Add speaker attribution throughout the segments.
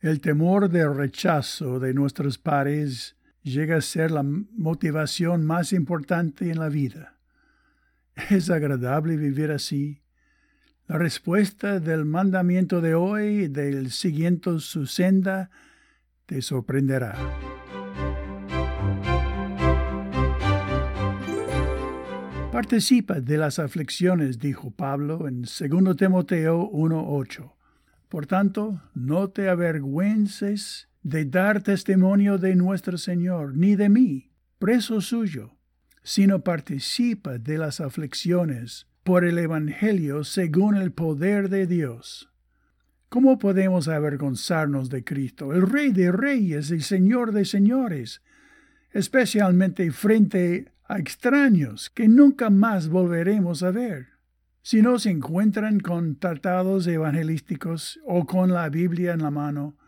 Speaker 1: El temor del rechazo de nuestros pares llega a ser la motivación más importante en la vida. ¿Es agradable vivir así? La respuesta del mandamiento de hoy, del siguiente su senda, te sorprenderá. Participa de las aflicciones, dijo Pablo en 2 Timoteo 1.8. Por tanto, no te avergüences de dar testimonio de nuestro Señor, ni de mí, preso suyo, sino participa de las aflicciones por el Evangelio según el poder de Dios. ¿Cómo podemos avergonzarnos de Cristo, el Rey de Reyes y Señor de Señores, especialmente frente a extraños que nunca más volveremos a ver? Si no se encuentran con tratados evangelísticos o con la Biblia en la mano,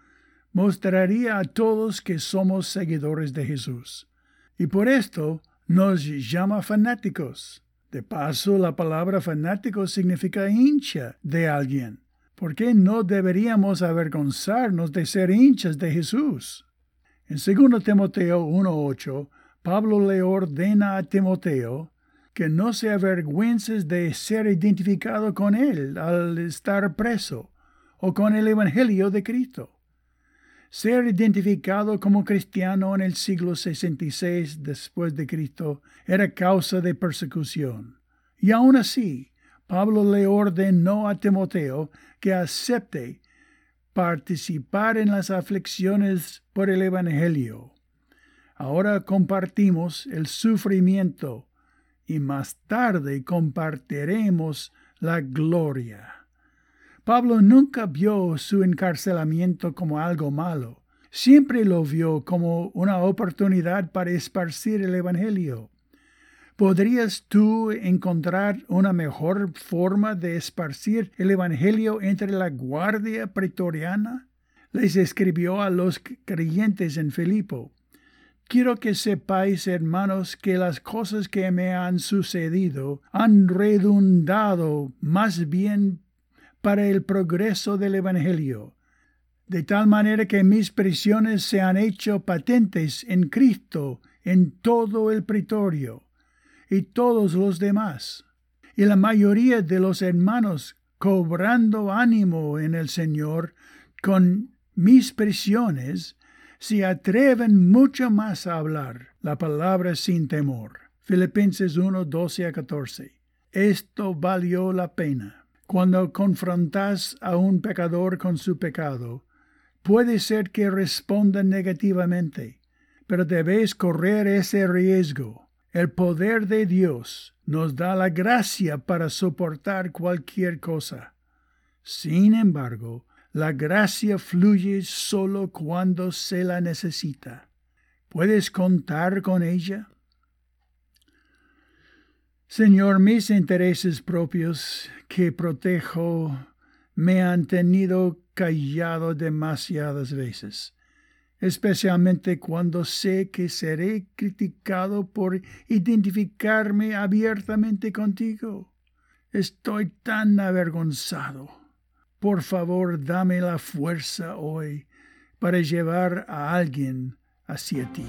Speaker 1: mostraría a todos que somos seguidores de Jesús. Y por esto nos llama fanáticos. De paso, la palabra fanático significa hincha de alguien. ¿Por qué no deberíamos avergonzarnos de ser hinchas de Jesús? En 2 Timoteo 1.8, Pablo le ordena a Timoteo que no se avergüences de ser identificado con Él al estar preso o con el Evangelio de Cristo. Ser identificado como cristiano en el siglo 66 después de Cristo era causa de persecución. Y aún así, Pablo le ordenó a Timoteo que acepte participar en las aflicciones por el Evangelio. Ahora compartimos el sufrimiento y más tarde compartiremos la gloria. Pablo nunca vio su encarcelamiento como algo malo, siempre lo vio como una oportunidad para esparcir el Evangelio. ¿Podrías tú encontrar una mejor forma de esparcir el Evangelio entre la guardia pretoriana? Les escribió a los creyentes en Filipo. Quiero que sepáis, hermanos, que las cosas que me han sucedido han redundado más bien para el progreso del Evangelio, de tal manera que mis prisiones se han hecho patentes en Cristo en todo el pretorio y todos los demás. Y la mayoría de los hermanos, cobrando ánimo en el Señor con mis prisiones, se atreven mucho más a hablar la palabra sin temor. Filipenses 1, 12 a 14. Esto valió la pena. Cuando confrontas a un pecador con su pecado, puede ser que responda negativamente, pero debes correr ese riesgo. El poder de Dios nos da la gracia para soportar cualquier cosa. Sin embargo, la gracia fluye solo cuando se la necesita. ¿Puedes contar con ella? Señor, mis intereses propios que protejo me han tenido callado demasiadas veces, especialmente cuando sé que seré criticado por identificarme abiertamente contigo. Estoy tan avergonzado. Por favor, dame la fuerza hoy para llevar a alguien hacia ti.